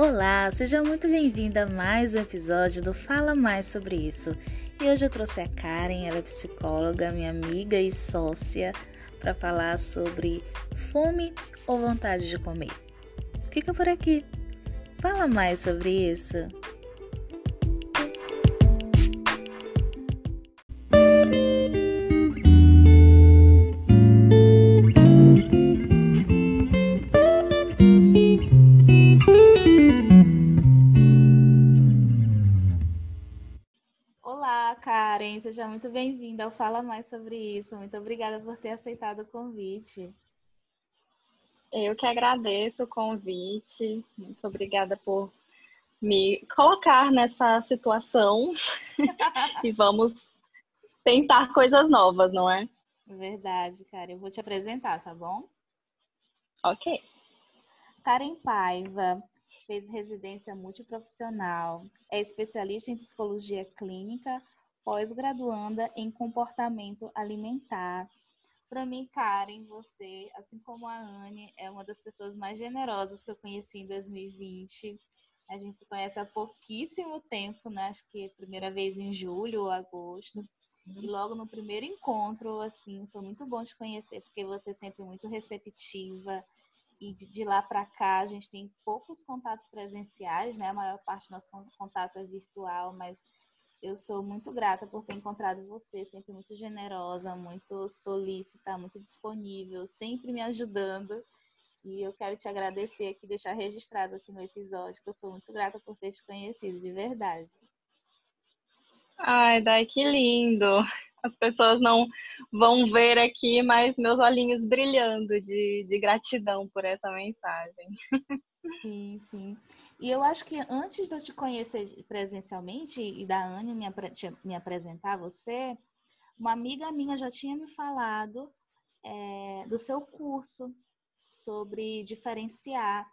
Olá, seja muito bem-vinda a mais um episódio do Fala Mais Sobre Isso. E hoje eu trouxe a Karen, ela é psicóloga, minha amiga e sócia, para falar sobre fome ou vontade de comer. Fica por aqui. Fala mais sobre isso. Muito bem-vinda ao Fala Mais Sobre Isso. Muito obrigada por ter aceitado o convite. Eu que agradeço o convite. Muito obrigada por me colocar nessa situação e vamos tentar coisas novas, não é? Verdade, cara. Eu vou te apresentar, tá bom? Ok. Karen Paiva fez residência multiprofissional, é especialista em psicologia clínica, pós-graduanda em comportamento alimentar. Para mim, Karen, você, assim como a Anne, é uma das pessoas mais generosas que eu conheci em 2020. A gente se conhece há pouquíssimo tempo, né? Acho que primeira vez em julho ou agosto. E logo no primeiro encontro, assim, foi muito bom te conhecer, porque você é sempre muito receptiva. E de, de lá para cá, a gente tem poucos contatos presenciais, né? A maior parte do nosso contato é virtual, mas eu sou muito grata por ter encontrado você, sempre muito generosa, muito solícita, muito disponível, sempre me ajudando. E eu quero te agradecer aqui, deixar registrado aqui no episódio, que eu sou muito grata por ter te conhecido, de verdade. Ai, Dai, que lindo! As pessoas não vão ver aqui, mas meus olhinhos brilhando de, de gratidão por essa mensagem. Sim, sim. E eu acho que antes de eu te conhecer presencialmente e da Anne me, me apresentar a você, uma amiga minha já tinha me falado é, do seu curso sobre diferenciar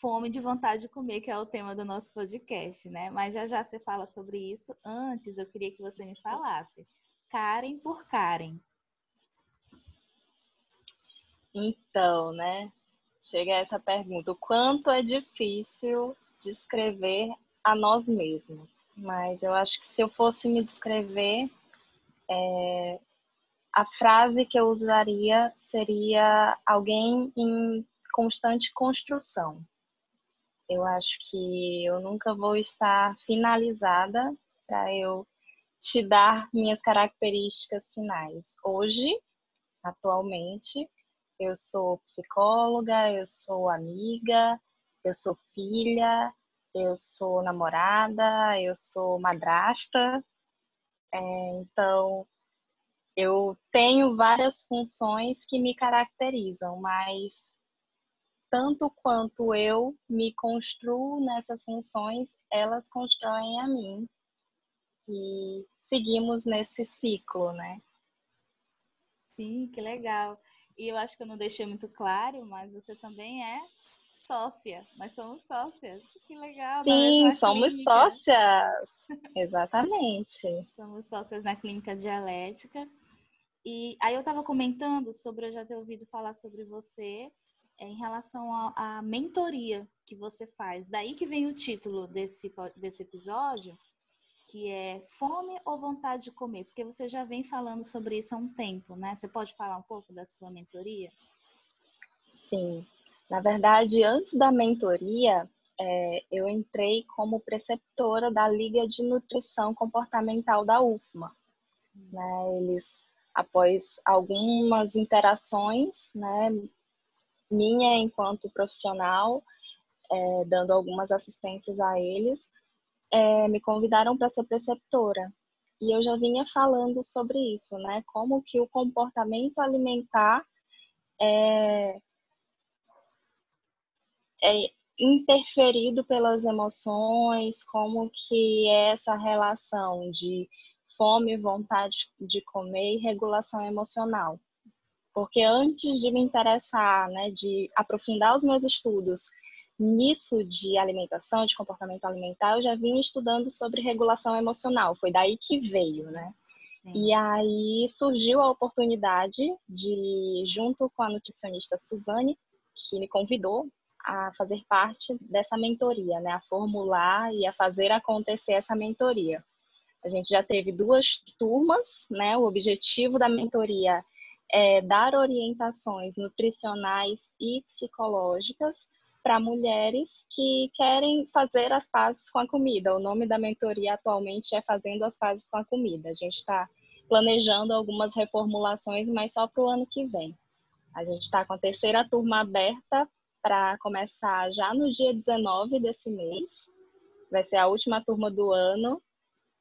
fome de vontade de comer, que é o tema do nosso podcast, né? Mas já já você fala sobre isso. Antes, eu queria que você me falasse. Karen por Karen. Então, né? Chega essa pergunta: o quanto é difícil descrever a nós mesmos? Mas eu acho que se eu fosse me descrever, é, a frase que eu usaria seria alguém em constante construção. Eu acho que eu nunca vou estar finalizada para eu te dar minhas características finais. Hoje, atualmente, eu sou psicóloga, eu sou amiga, eu sou filha, eu sou namorada, eu sou madrasta. É, então, eu tenho várias funções que me caracterizam, mas tanto quanto eu me construo nessas funções, elas constroem a mim. E seguimos nesse ciclo, né? Sim, que legal. E eu acho que eu não deixei muito claro, mas você também é sócia. Nós somos sócias. Que legal. Sim, somos sócias. Exatamente. somos sócias na clínica dialética. E aí eu estava comentando sobre, eu já ter ouvido falar sobre você é, em relação à mentoria que você faz. Daí que vem o título desse, desse episódio, que é fome ou vontade de comer? Porque você já vem falando sobre isso há um tempo, né? Você pode falar um pouco da sua mentoria? Sim. Na verdade, antes da mentoria, é, eu entrei como preceptora da Liga de Nutrição Comportamental da UFMA. Né? Eles, após algumas interações, né, minha enquanto profissional, é, dando algumas assistências a eles, é, me convidaram para ser preceptora. E eu já vinha falando sobre isso, né? Como que o comportamento alimentar é, é interferido pelas emoções, como que é essa relação de fome, vontade de comer e regulação emocional. Porque antes de me interessar, né, de aprofundar os meus estudos nisso de alimentação, de comportamento alimentar, eu já vinha estudando sobre regulação emocional. Foi daí que veio, né? Sim. E aí surgiu a oportunidade de, junto com a nutricionista Suzane, que me convidou a fazer parte dessa mentoria, né? A formular e a fazer acontecer essa mentoria. A gente já teve duas turmas, né? O objetivo da mentoria é dar orientações nutricionais e psicológicas para mulheres que querem fazer as pazes com a comida. O nome da mentoria atualmente é Fazendo as Pazes com a Comida. A gente está planejando algumas reformulações, mas só para o ano que vem. A gente está com a terceira turma aberta para começar já no dia 19 desse mês. Vai ser a última turma do ano,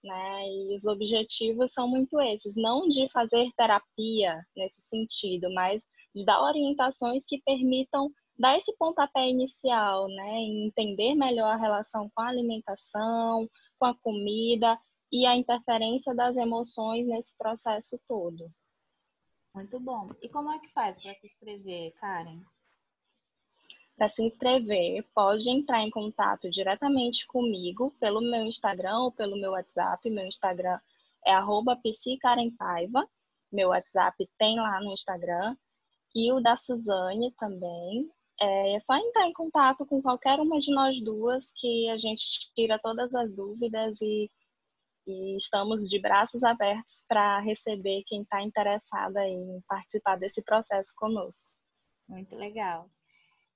né? E os objetivos são muito esses, não de fazer terapia nesse sentido, mas de dar orientações que permitam dar esse pontapé inicial, né, em entender melhor a relação com a alimentação, com a comida e a interferência das emoções nesse processo todo. Muito bom. E como é que faz para se inscrever, Karen? Para se inscrever, pode entrar em contato diretamente comigo pelo meu Instagram ou pelo meu WhatsApp. Meu Instagram é arroba psicarenpaiva. Meu WhatsApp tem lá no Instagram. E o da Suzane também é, é só entrar em contato com qualquer uma de nós duas que a gente tira todas as dúvidas e, e estamos de braços abertos para receber quem está interessada em participar desse processo conosco. Muito legal.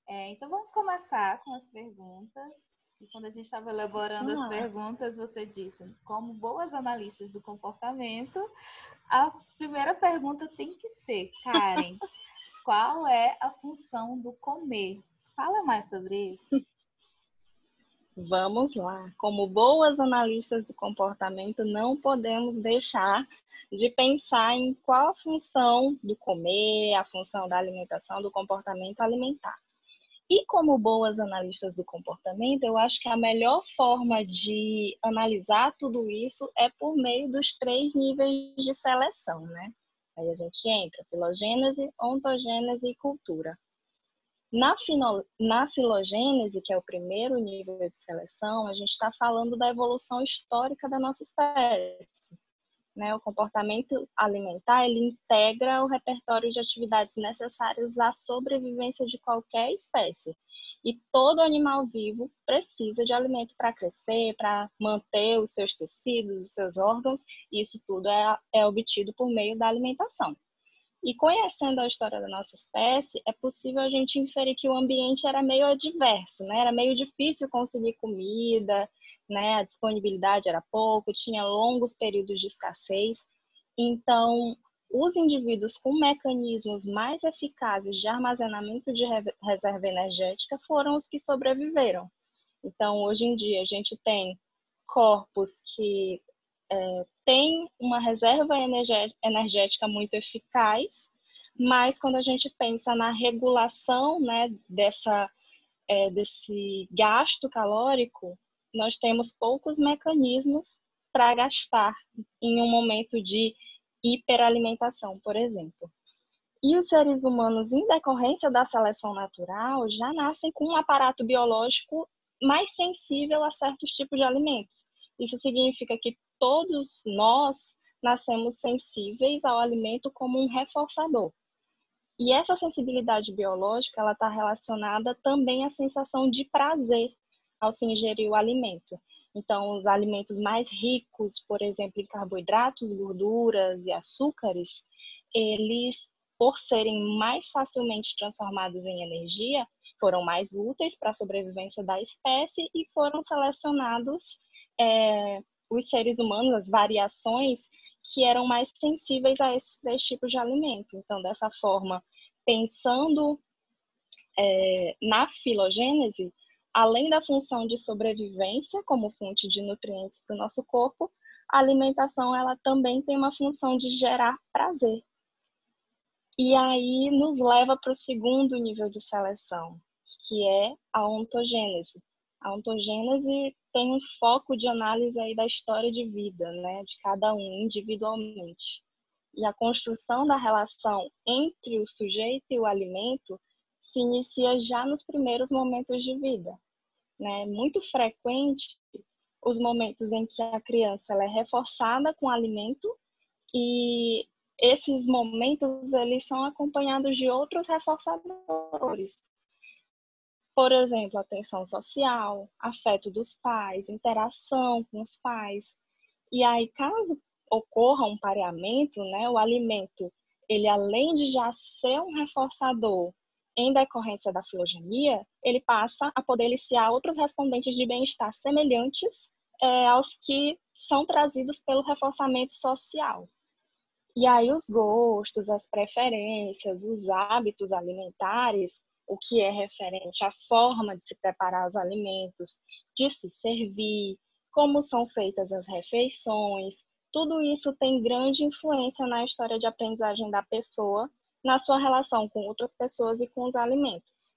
É, então vamos começar com as perguntas. E quando a gente estava elaborando as perguntas, você disse, como boas analistas do comportamento, a primeira pergunta tem que ser, Karen, qual é a função do comer. Fala mais sobre isso. Vamos lá. Como boas analistas do comportamento, não podemos deixar de pensar em qual a função do comer, a função da alimentação, do comportamento alimentar. E como boas analistas do comportamento, eu acho que a melhor forma de analisar tudo isso é por meio dos três níveis de seleção, né? Aí a gente entra filogênese, ontogênese e cultura. Na, na filogênese, que é o primeiro nível de seleção, a gente está falando da evolução histórica da nossa espécie. Né? O comportamento alimentar ele integra o repertório de atividades necessárias à sobrevivência de qualquer espécie. E todo animal vivo precisa de alimento para crescer, para manter os seus tecidos, os seus órgãos, e isso tudo é, é obtido por meio da alimentação. E conhecendo a história da nossa espécie, é possível a gente inferir que o ambiente era meio adverso, né? Era meio difícil conseguir comida, né? A disponibilidade era pouco, tinha longos períodos de escassez. Então, os indivíduos com mecanismos mais eficazes de armazenamento de reserva energética foram os que sobreviveram. Então, hoje em dia, a gente tem corpos que é, têm uma reserva energética muito eficaz, mas quando a gente pensa na regulação né, dessa, é, desse gasto calórico, nós temos poucos mecanismos para gastar em um momento de hiperalimentação, por exemplo. E os seres humanos, em decorrência da seleção natural, já nascem com um aparato biológico mais sensível a certos tipos de alimentos. Isso significa que todos nós nascemos sensíveis ao alimento como um reforçador. E essa sensibilidade biológica ela está relacionada também à sensação de prazer ao se ingerir o alimento. Então, os alimentos mais ricos, por exemplo, em carboidratos, gorduras e açúcares, eles, por serem mais facilmente transformados em energia, foram mais úteis para a sobrevivência da espécie e foram selecionados é, os seres humanos, as variações que eram mais sensíveis a esses três tipos de alimento. Então, dessa forma, pensando é, na filogênese, além da função de sobrevivência como fonte de nutrientes para o nosso corpo, a alimentação ela também tem uma função de gerar prazer. E aí nos leva para o segundo nível de seleção, que é a ontogênese. A ontogênese tem um foco de análise aí da história de vida, né, de cada um individualmente. E a construção da relação entre o sujeito e o alimento se inicia já nos primeiros momentos de vida né, muito frequente os momentos em que a criança é reforçada com alimento e esses momentos eles são acompanhados de outros reforçadores. por exemplo, atenção social, afeto dos pais, interação com os pais. E aí, caso ocorra um pareamento, né, o alimento, ele além de já ser um reforçador em decorrência da filogenia, ele passa a poder eliciar outros respondentes de bem-estar semelhantes é, aos que são trazidos pelo reforçamento social. E aí os gostos, as preferências, os hábitos alimentares, o que é referente à forma de se preparar os alimentos, de se servir, como são feitas as refeições, tudo isso tem grande influência na história de aprendizagem da pessoa, na sua relação com outras pessoas e com os alimentos.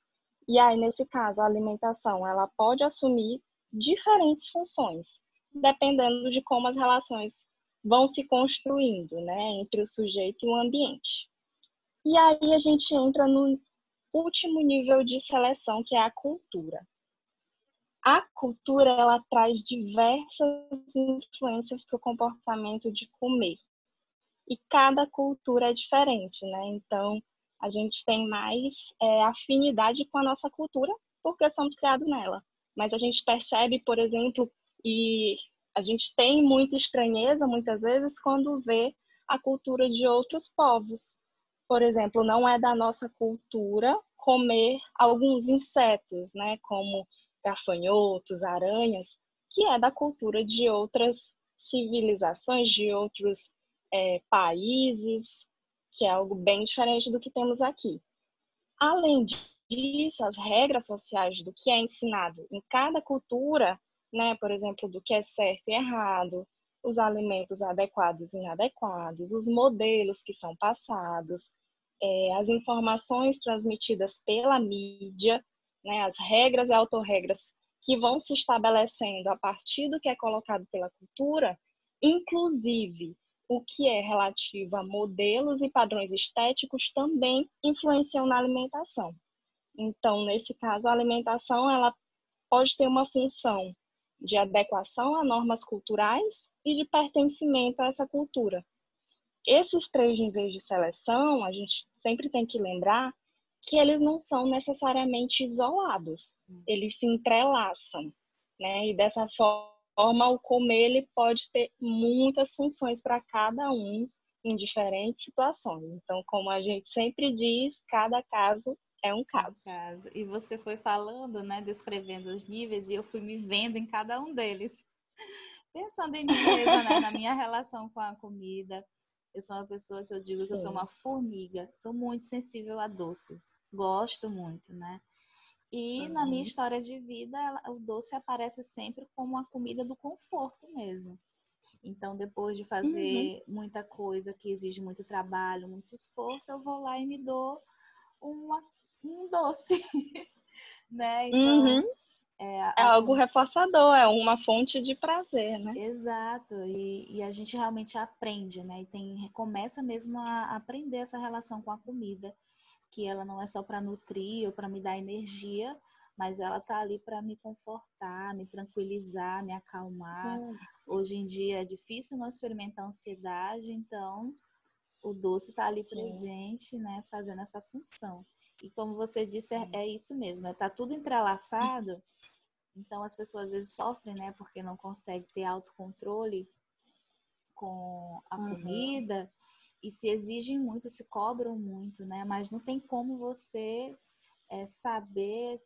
E aí, nesse caso, a alimentação, ela pode assumir diferentes funções, dependendo de como as relações vão se construindo, né, entre o sujeito e o ambiente. E aí a gente entra no último nível de seleção, que é a cultura. A cultura ela traz diversas influências para o comportamento de comer. E cada cultura é diferente, né? Então, a gente tem mais é, afinidade com a nossa cultura porque somos criados nela. Mas a gente percebe, por exemplo, e a gente tem muita estranheza muitas vezes quando vê a cultura de outros povos. Por exemplo, não é da nossa cultura comer alguns insetos, né, como gafanhotos, aranhas, que é da cultura de outras civilizações, de outros é, países, que é algo bem diferente do que temos aqui. Além disso, as regras sociais do que é ensinado em cada cultura né? Por exemplo, do que é certo e errado, os alimentos adequados e inadequados, os modelos que são passados, é, as informações transmitidas pela mídia, né? As regras e autorregras que vão se estabelecendo a partir do que é colocado pela cultura, inclusive o que é relativo a modelos e padrões estéticos também influenciam na alimentação. Então, nesse caso, a alimentação ela pode ter uma função de adequação a normas culturais e de pertencimento a essa cultura. Esses três níveis de seleção, a gente sempre tem que lembrar que eles não são necessariamente isolados, eles se entrelaçam, né? E dessa forma, o comer ele pode ter muitas funções para cada um em diferentes situações. Então, como a gente sempre diz, cada caso é um caso. caso. E você foi falando, né, descrevendo os níveis, e eu fui me vendo em cada um deles. Pensando em mim mesma, né, na minha relação com a comida. Eu sou uma pessoa que eu digo Sim. que eu sou uma formiga, sou muito sensível a doces, gosto muito, né? E uhum. na minha história de vida, o doce aparece sempre como uma comida do conforto mesmo. Então, depois de fazer uhum. muita coisa que exige muito trabalho, muito esforço, eu vou lá e me dou uma um doce, né? Então, uhum. é, é, algo reforçador, é uma fonte de prazer, né? Exato, e, e, a gente realmente aprende, né? E tem, começa mesmo a aprender essa relação com a comida, que ela não é só para nutrir ou para me dar energia, mas ela tá ali para me confortar, me tranquilizar, me acalmar. Uhum. Hoje em dia é difícil não experimentar ansiedade, então o doce está ali presente, né, fazendo essa função. E como você disse, é, é isso mesmo, está é, tudo entrelaçado. Então as pessoas às vezes sofrem, né, porque não conseguem ter autocontrole com a uhum. comida e se exigem muito, se cobram muito, né? Mas não tem como você é, saber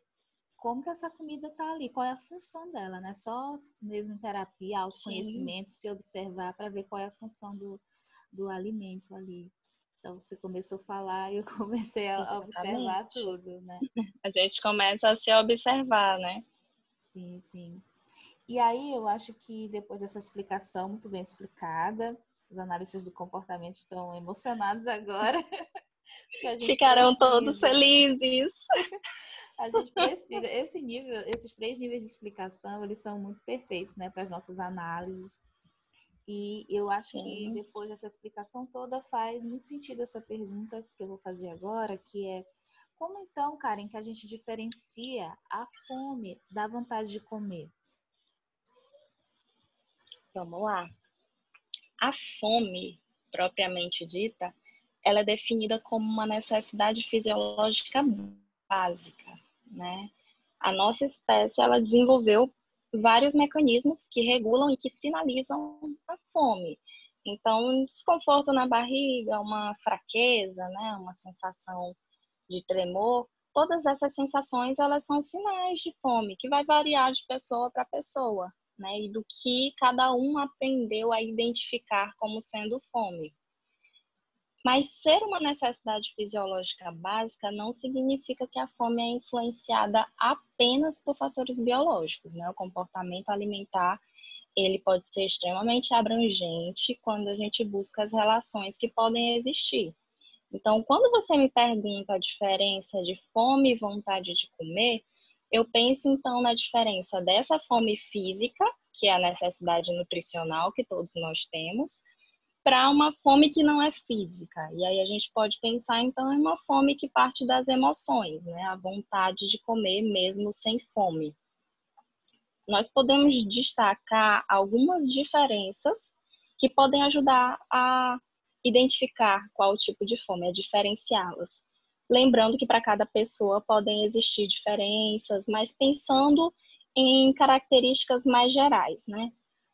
como que essa comida tá ali, qual é a função dela, né? Só mesmo terapia, autoconhecimento, Sim. se observar para ver qual é a função do, do alimento ali. Então você começou a falar e eu comecei a Exatamente. observar tudo, né? A gente começa a se observar, né? Sim, sim. E aí eu acho que depois dessa explicação muito bem explicada, os analistas do comportamento estão emocionados agora. Ficarão precisa. todos felizes. A gente precisa. Esse nível, esses três níveis de explicação, eles são muito perfeitos, né, para as nossas análises. E eu acho que depois dessa explicação toda faz muito sentido essa pergunta que eu vou fazer agora, que é como então, Karen, que a gente diferencia a fome da vontade de comer? Vamos lá. A fome, propriamente dita, ela é definida como uma necessidade fisiológica básica, né? A nossa espécie ela desenvolveu vários mecanismos que regulam e que sinalizam a fome. Então, um desconforto na barriga, uma fraqueza, né, uma sensação de tremor, todas essas sensações elas são sinais de fome, que vai variar de pessoa para pessoa, né, e do que cada um aprendeu a identificar como sendo fome. Mas ser uma necessidade fisiológica básica não significa que a fome é influenciada apenas por fatores biológicos, né? O comportamento alimentar ele pode ser extremamente abrangente quando a gente busca as relações que podem existir. Então, quando você me pergunta a diferença de fome e vontade de comer, eu penso então na diferença dessa fome física, que é a necessidade nutricional que todos nós temos, para uma fome que não é física. E aí a gente pode pensar então em uma fome que parte das emoções, né? A vontade de comer mesmo sem fome. Nós podemos destacar algumas diferenças que podem ajudar a identificar qual tipo de fome, a diferenciá-las. Lembrando que para cada pessoa podem existir diferenças, mas pensando em características mais gerais, né?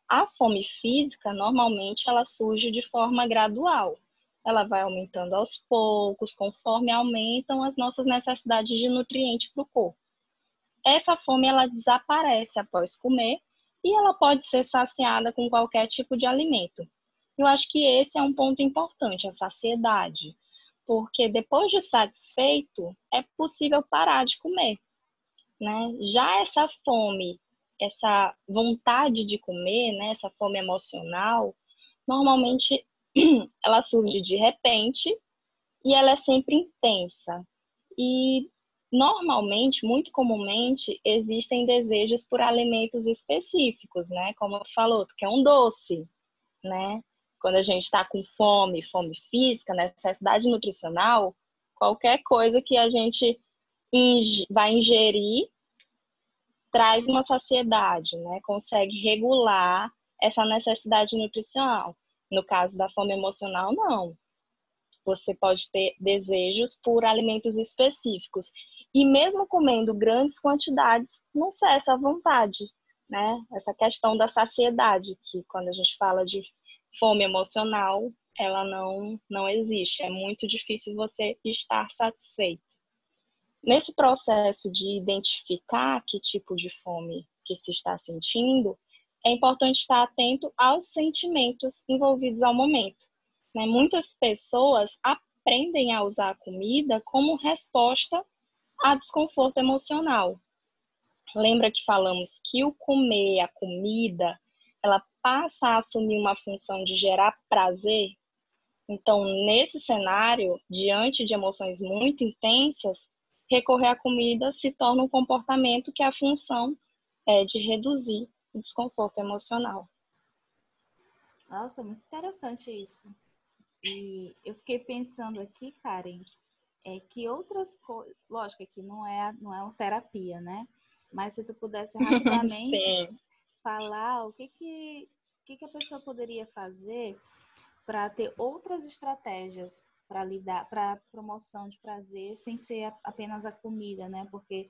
A fome física, normalmente, ela surge de forma gradual. Ela vai aumentando aos poucos, conforme aumentam as nossas necessidades de nutriente para o corpo. Essa fome, ela desaparece após comer e ela pode ser saciada com qualquer tipo de alimento. Eu acho que esse é um ponto importante, a saciedade, porque depois de satisfeito, é possível parar de comer. Né? Já essa fome essa vontade de comer, né, essa fome emocional, normalmente ela surge de repente e ela é sempre intensa. E normalmente, muito comumente, existem desejos por alimentos específicos, né? Como tu falou, tu quer um doce, né? Quando a gente está com fome, fome física, necessidade nutricional, qualquer coisa que a gente vai ingerir traz uma saciedade, né? Consegue regular essa necessidade nutricional. No caso da fome emocional, não. Você pode ter desejos por alimentos específicos. E mesmo comendo grandes quantidades, não cessa a vontade, né? Essa questão da saciedade, que quando a gente fala de fome emocional, ela não, não existe. É muito difícil você estar satisfeito. Nesse processo de identificar que tipo de fome que se está sentindo, é importante estar atento aos sentimentos envolvidos ao momento. Né? Muitas pessoas aprendem a usar a comida como resposta a desconforto emocional. Lembra que falamos que o comer, a comida, ela passa a assumir uma função de gerar prazer? Então, nesse cenário, diante de emoções muito intensas, recorrer à comida se torna um comportamento que a função é de reduzir o desconforto emocional. Nossa, muito interessante isso. E eu fiquei pensando aqui, Karen, é que outras coisas, lógico que não é não é uma terapia, né? Mas se tu pudesse rapidamente falar o que que, que que a pessoa poderia fazer para ter outras estratégias para lidar, para promoção de prazer, sem ser apenas a comida, né? Porque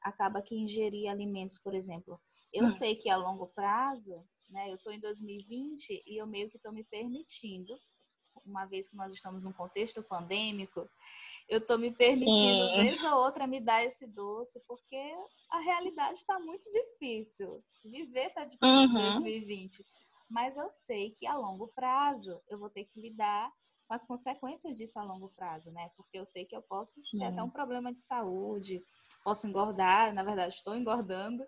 acaba que ingerir alimentos, por exemplo. Eu hum. sei que a longo prazo, né? Eu estou em 2020 e eu meio que estou me permitindo, uma vez que nós estamos num contexto pandêmico, eu estou me permitindo, Sim. vez ou outra, me dar esse doce, porque a realidade está muito difícil. Viver está difícil em uhum. 2020. Mas eu sei que a longo prazo eu vou ter que lidar com as consequências disso a longo prazo, né? Porque eu sei que eu posso ter até um problema de saúde, posso engordar, na verdade estou engordando,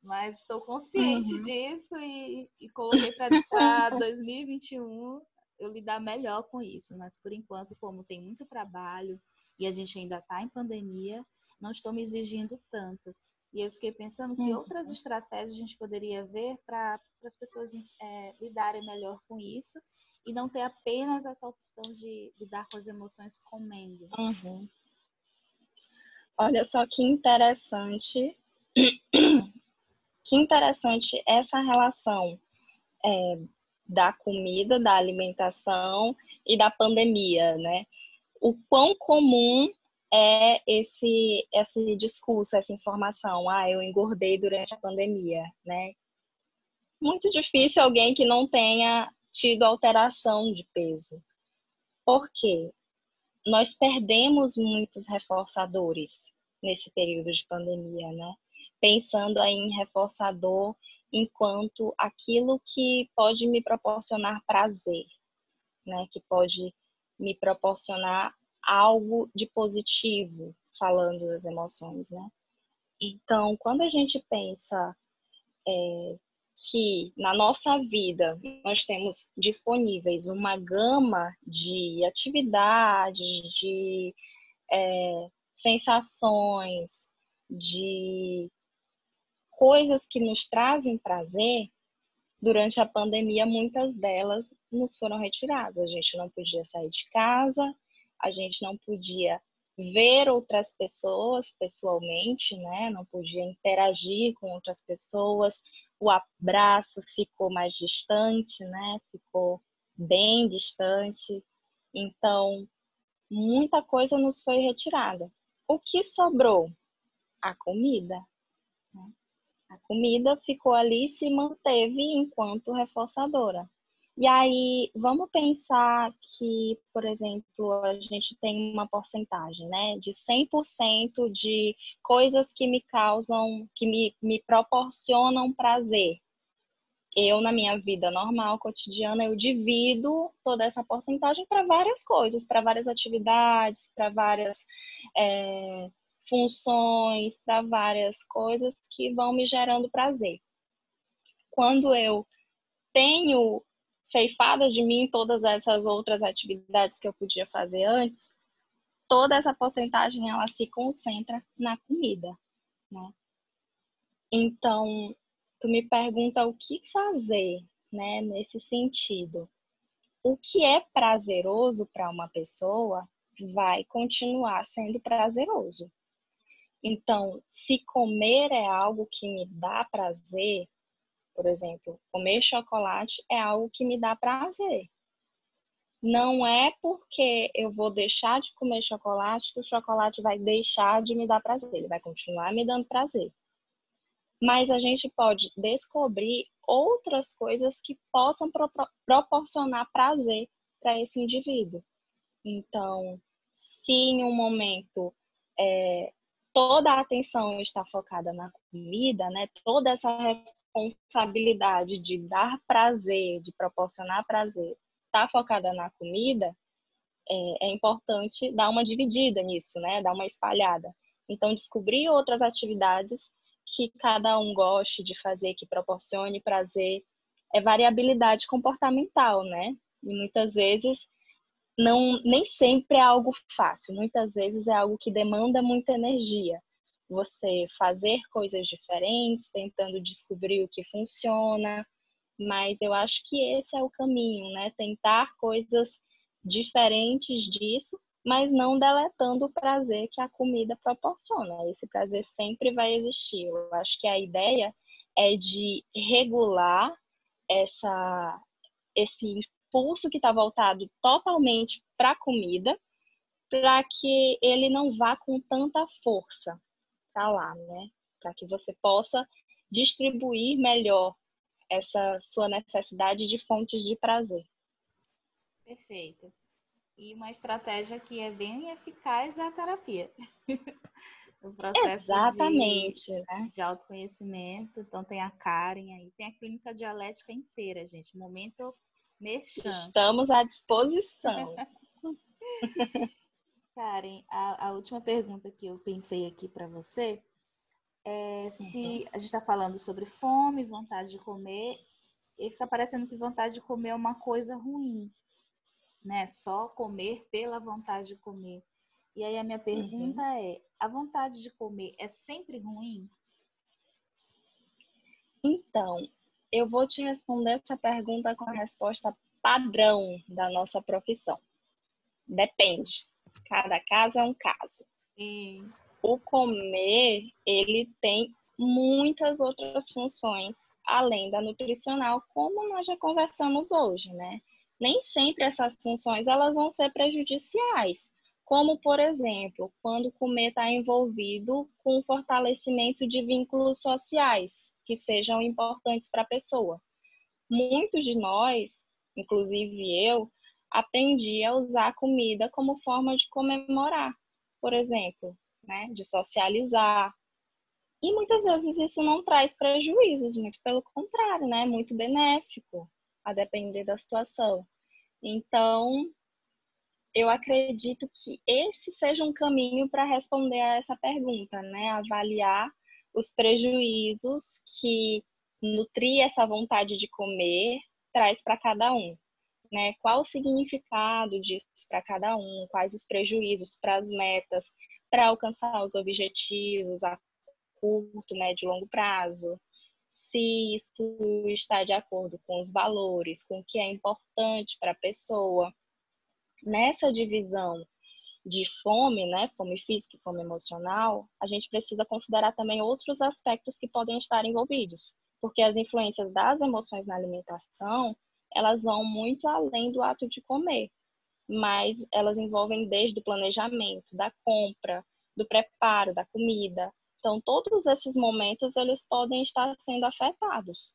mas estou consciente uhum. disso e, e coloquei para 2021 eu lidar melhor com isso. Mas por enquanto, como tem muito trabalho e a gente ainda está em pandemia, não estou me exigindo tanto. E eu fiquei pensando que uhum. outras estratégias a gente poderia ver para as pessoas é, lidarem melhor com isso e não ter apenas essa opção de lidar com as emoções comendo. Uhum. Olha só que interessante, que interessante essa relação é, da comida, da alimentação e da pandemia, né? O quão comum é esse esse discurso, essa informação, ah, eu engordei durante a pandemia, né? Muito difícil alguém que não tenha tido alteração de peso. Por quê? Nós perdemos muitos reforçadores nesse período de pandemia, né? Pensando aí em reforçador enquanto aquilo que pode me proporcionar prazer, né? Que pode me proporcionar algo de positivo, falando das emoções, né? Então, quando a gente pensa é, que na nossa vida nós temos disponíveis uma gama de atividades, de é, sensações, de coisas que nos trazem prazer, durante a pandemia muitas delas nos foram retiradas. A gente não podia sair de casa, a gente não podia ver outras pessoas pessoalmente, né? Não podia interagir com outras pessoas, o abraço ficou mais distante, né? Ficou bem distante. Então, muita coisa nos foi retirada. O que sobrou? A comida. A comida ficou ali e se manteve enquanto reforçadora. E aí, vamos pensar que, por exemplo, a gente tem uma porcentagem, né, de 100% de coisas que me causam, que me, me proporcionam prazer. Eu, na minha vida normal, cotidiana, eu divido toda essa porcentagem para várias coisas, para várias atividades, para várias é, funções, para várias coisas que vão me gerando prazer. Quando eu tenho ceifada de mim todas essas outras atividades que eu podia fazer antes, toda essa porcentagem ela se concentra na comida, né? Então, tu me pergunta o que fazer, né, nesse sentido. O que é prazeroso para uma pessoa vai continuar sendo prazeroso. Então, se comer é algo que me dá prazer, por exemplo, comer chocolate é algo que me dá prazer. Não é porque eu vou deixar de comer chocolate que o chocolate vai deixar de me dar prazer. Ele vai continuar me dando prazer. Mas a gente pode descobrir outras coisas que possam pro proporcionar prazer para esse indivíduo. Então, se em um momento é, toda a atenção está focada na comida, né? Toda essa responsabilidade de dar prazer, de proporcionar prazer, está focada na comida, é, é, importante dar uma dividida nisso, né? Dar uma espalhada. Então, descobrir outras atividades que cada um goste de fazer, que proporcione prazer, é variabilidade comportamental, né? E muitas vezes não nem sempre é algo fácil, muitas vezes é algo que demanda muita energia. Você fazer coisas diferentes, tentando descobrir o que funciona, mas eu acho que esse é o caminho, né? Tentar coisas diferentes disso, mas não deletando o prazer que a comida proporciona. Esse prazer sempre vai existir. Eu acho que a ideia é de regular essa esse impulso que está voltado totalmente para a comida, para que ele não vá com tanta força para lá, né? Para que você possa distribuir melhor essa sua necessidade de fontes de prazer. Perfeito. E uma estratégia que é bem eficaz é a terapia. o processo Exatamente, de, né? de autoconhecimento. Então tem a Karen aí, tem a clínica dialética inteira, gente. Momento Merchan. Estamos à disposição. Karen, a, a, última pergunta que eu pensei aqui para você é se uhum. a gente está falando sobre fome, vontade de comer, e fica parecendo que vontade de comer é uma coisa ruim, né? Só comer pela vontade de comer. E aí a minha pergunta uhum. é: a vontade de comer é sempre ruim? Então, eu vou te responder essa pergunta com a resposta padrão da nossa profissão. Depende. Cada caso é um caso. Sim. O comer, ele tem muitas outras funções além da nutricional, como nós já conversamos hoje, né? Nem sempre essas funções elas vão ser prejudiciais, como, por exemplo, quando comer está envolvido com o fortalecimento de vínculos sociais que sejam importantes para a pessoa. Muitos de nós, inclusive eu, aprendi a usar a comida como forma de comemorar, por exemplo, né, de socializar. E muitas vezes isso não traz prejuízos, muito pelo contrário, né, é muito benéfico, a depender da situação. Então, eu acredito que esse seja um caminho para responder a essa pergunta, né? Avaliar os prejuízos que nutrir essa vontade de comer traz para cada um, né? Qual o significado disso para cada um? Quais os prejuízos para as metas, para alcançar os objetivos a curto, médio e longo prazo? Se isso está de acordo com os valores, com o que é importante para a pessoa nessa divisão de fome, né, fome física e fome emocional, a gente precisa considerar também outros aspectos que podem estar envolvidos, porque as influências das emoções na alimentação, elas vão muito além do ato de comer, mas elas envolvem desde o planejamento, da compra, do preparo da comida. Então, todos esses momentos eles podem estar sendo afetados,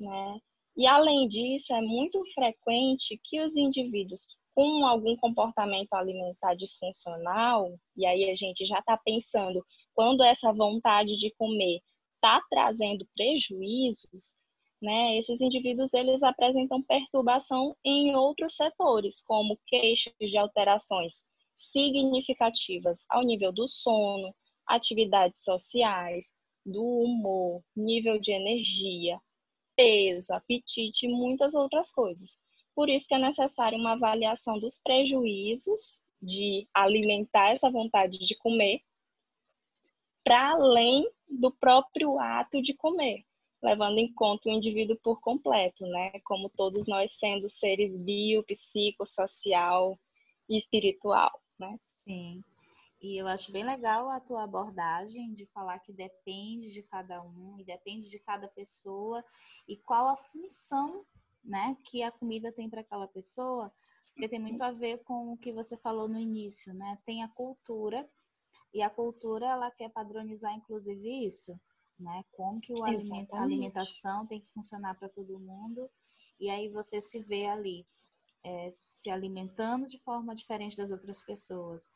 né? E além disso, é muito frequente que os indivíduos com algum comportamento alimentar disfuncional, e aí a gente já está pensando quando essa vontade de comer está trazendo prejuízos, né, esses indivíduos eles apresentam perturbação em outros setores, como queixas de alterações significativas ao nível do sono, atividades sociais, do humor, nível de energia, peso, apetite e muitas outras coisas. Por isso que é necessário uma avaliação dos prejuízos de alimentar essa vontade de comer, para além do próprio ato de comer, levando em conta o indivíduo por completo, né? Como todos nós sendo seres bio, psicossocial e espiritual, né? Sim. E eu acho bem legal a tua abordagem de falar que depende de cada um e depende de cada pessoa e qual a função né, que a comida tem para aquela pessoa, porque tem muito a ver com o que você falou no início, né? Tem a cultura e a cultura ela quer padronizar inclusive isso, né? Como que o alimento, a alimentação tem que funcionar para todo mundo e aí você se vê ali é, se alimentando de forma diferente das outras pessoas.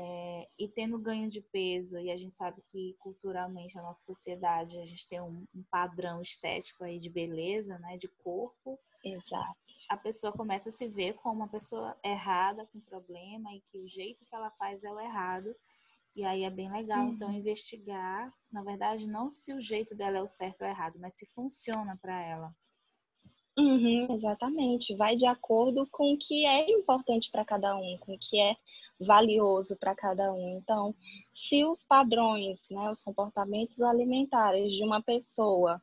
É, e tendo ganho de peso, e a gente sabe que culturalmente a nossa sociedade a gente tem um, um, padrão estético aí de beleza, né, de corpo. Exato. A pessoa começa a se ver como uma pessoa errada, com problema, e que o jeito que ela faz é o errado. E aí é bem legal, uhum. então, investigar, na verdade, não se o jeito dela é o certo ou errado, mas se funciona para ela. Uhum, exatamente. Vai de acordo com o que é importante para cada um, com o que é valioso para cada um. Então, se os padrões, né, os comportamentos alimentares de uma pessoa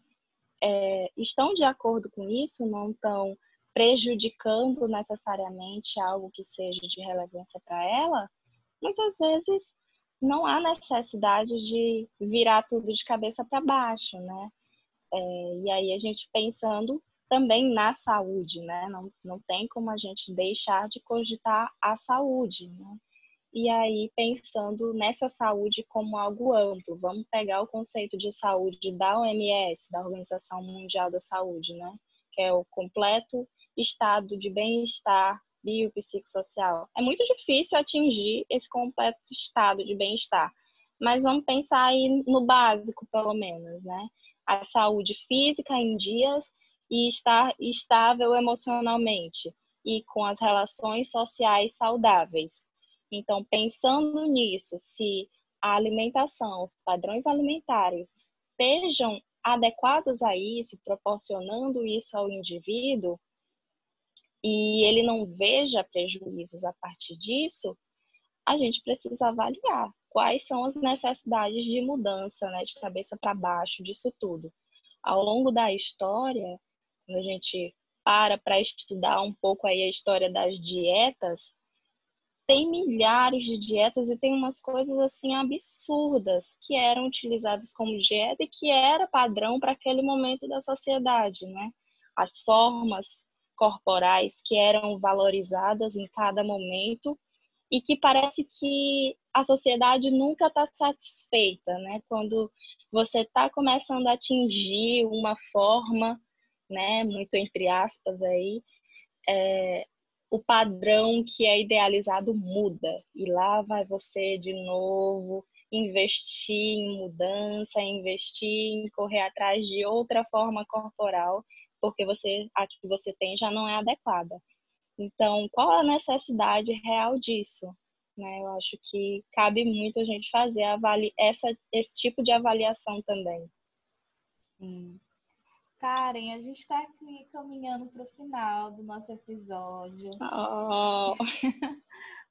é, estão de acordo com isso, não estão prejudicando necessariamente algo que seja de relevância para ela, muitas vezes não há necessidade de virar tudo de cabeça para baixo, né? É, e aí a gente pensando também na saúde, né? Não, não tem como a gente deixar de cogitar a saúde, né? E aí, pensando nessa saúde como algo amplo, vamos pegar o conceito de saúde da OMS, da Organização Mundial da Saúde, né? Que é o completo estado de bem-estar biopsicossocial. É muito difícil atingir esse completo estado de bem-estar, mas vamos pensar aí no básico, pelo menos, né? A saúde física em dias e estar estável emocionalmente e com as relações sociais saudáveis. Então, pensando nisso, se a alimentação, os padrões alimentares estejam adequados a isso, proporcionando isso ao indivíduo, e ele não veja prejuízos a partir disso, a gente precisa avaliar quais são as necessidades de mudança, né, de cabeça para baixo disso tudo. Ao longo da história, quando a gente para para estudar um pouco aí a história das dietas, tem milhares de dietas e tem umas coisas assim absurdas que eram utilizadas como dieta e que era padrão para aquele momento da sociedade, né? As formas corporais que eram valorizadas em cada momento e que parece que a sociedade nunca está satisfeita, né? Quando você está começando a atingir uma forma, né, muito entre aspas aí, é, o padrão que é idealizado muda e lá vai você de novo investir em mudança, investir em correr atrás de outra forma corporal, porque você a que você tem já não é adequada. Então, qual a necessidade real disso? Né? Eu acho que cabe muito a gente fazer avali essa, esse tipo de avaliação também. Sim. Karen, a gente está aqui caminhando para o final do nosso episódio. Oh.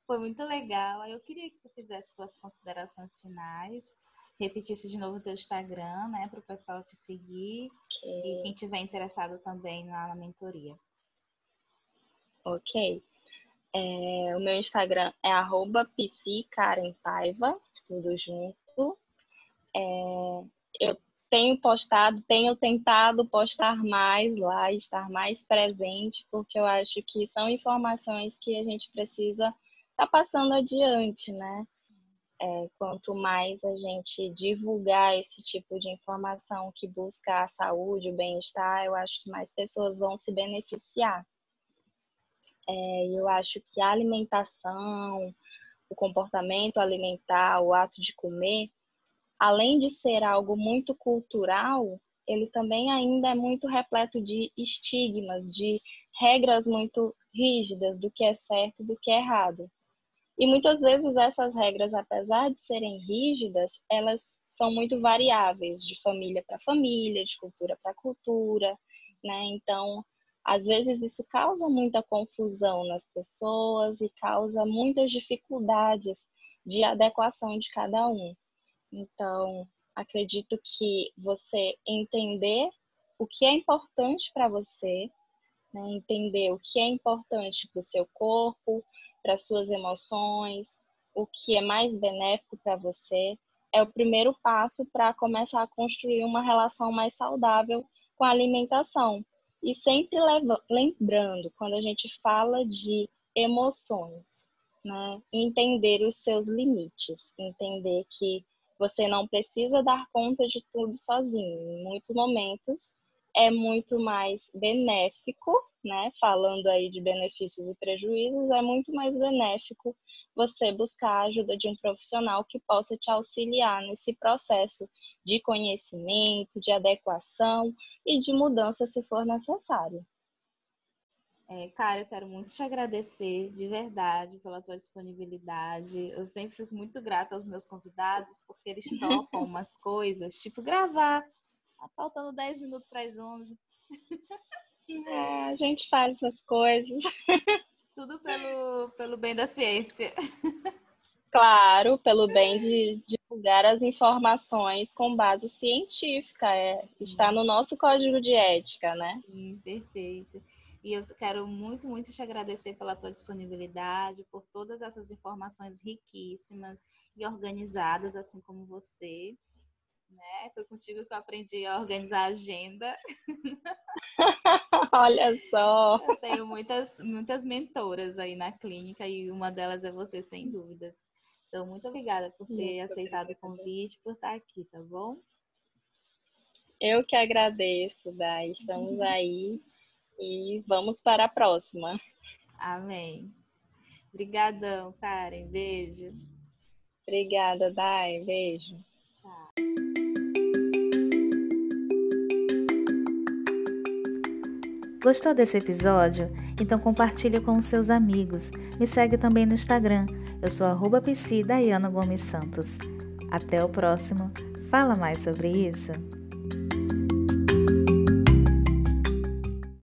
Foi muito legal. Eu queria que tu fizesse tuas considerações finais, repetisse de novo o teu Instagram, né, para o pessoal te seguir okay. e quem tiver interessado também na, mentoria. Ok. É, o meu Instagram é arroba tudo junto. É, eu tenho postado, tenho tentado postar mais lá, estar mais presente, porque eu acho que são informações que a gente precisa estar tá passando adiante, né? É, quanto mais a gente divulgar esse tipo de informação que busca a saúde, o bem-estar, eu acho que mais pessoas vão se beneficiar. É, eu acho que a alimentação, o comportamento alimentar, o ato de comer, além de ser algo muito cultural, ele também ainda é muito repleto de estigmas, de regras muito rígidas do que é certo e do que é errado. E muitas vezes essas regras, apesar de serem rígidas, elas são muito variáveis de família para família, de cultura para cultura, né? Então, às vezes isso causa muita confusão nas pessoas e causa muitas dificuldades de adequação de cada um. Então, acredito que você entender o que é importante para você, né? entender o que é importante para o seu corpo, para suas emoções, o que é mais benéfico para você, é o primeiro passo para começar a construir uma relação mais saudável com a alimentação. E sempre lembrando, quando a gente fala de emoções, né? entender os seus limites, entender que você não precisa dar conta de tudo sozinho. Em muitos momentos é muito mais benéfico, né? Falando aí de benefícios e prejuízos, é muito mais benéfico você buscar a ajuda de um profissional que possa te auxiliar nesse processo de conhecimento, de adequação e de mudança se for necessário. É, cara, eu quero muito te agradecer de verdade pela tua disponibilidade. Eu sempre fico muito grata aos meus convidados porque eles topam umas coisas, tipo gravar. Tá faltando 10 minutos para as 11. É, a gente faz essas coisas. Tudo pelo, pelo bem da ciência. Claro, pelo bem de divulgar as informações com base científica. É, está no nosso código de ética, né? Sim, perfeito. E eu quero muito, muito te agradecer pela tua disponibilidade, por todas essas informações riquíssimas e organizadas, assim como você né? Tô contigo que eu aprendi a organizar a agenda. Olha só. Eu tenho muitas, muitas mentoras aí na clínica e uma delas é você, sem dúvidas. Então, muito obrigada por ter muito aceitado obrigada. o convite, por estar aqui, tá bom? Eu que agradeço, Dai. Estamos aí e vamos para a próxima. Amém. Obrigadão, Karen. Beijo. Obrigada, Dai. Beijo. Tchau. Gostou desse episódio? Então compartilhe com os seus amigos. Me segue também no Instagram. Eu sou arroba Gomes Santos. Até o próximo. Fala mais sobre isso.